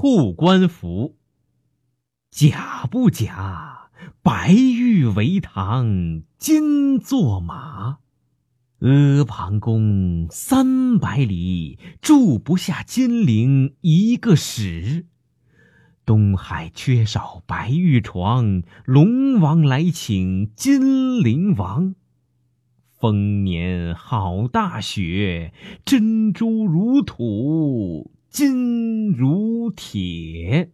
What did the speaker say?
护官符。假不假？白玉为堂，金作马。阿房宫三百里，住不下金陵一个史。东海缺少白玉床，龙王来请金陵王。丰年好大雪，珍珠如土，金如铁。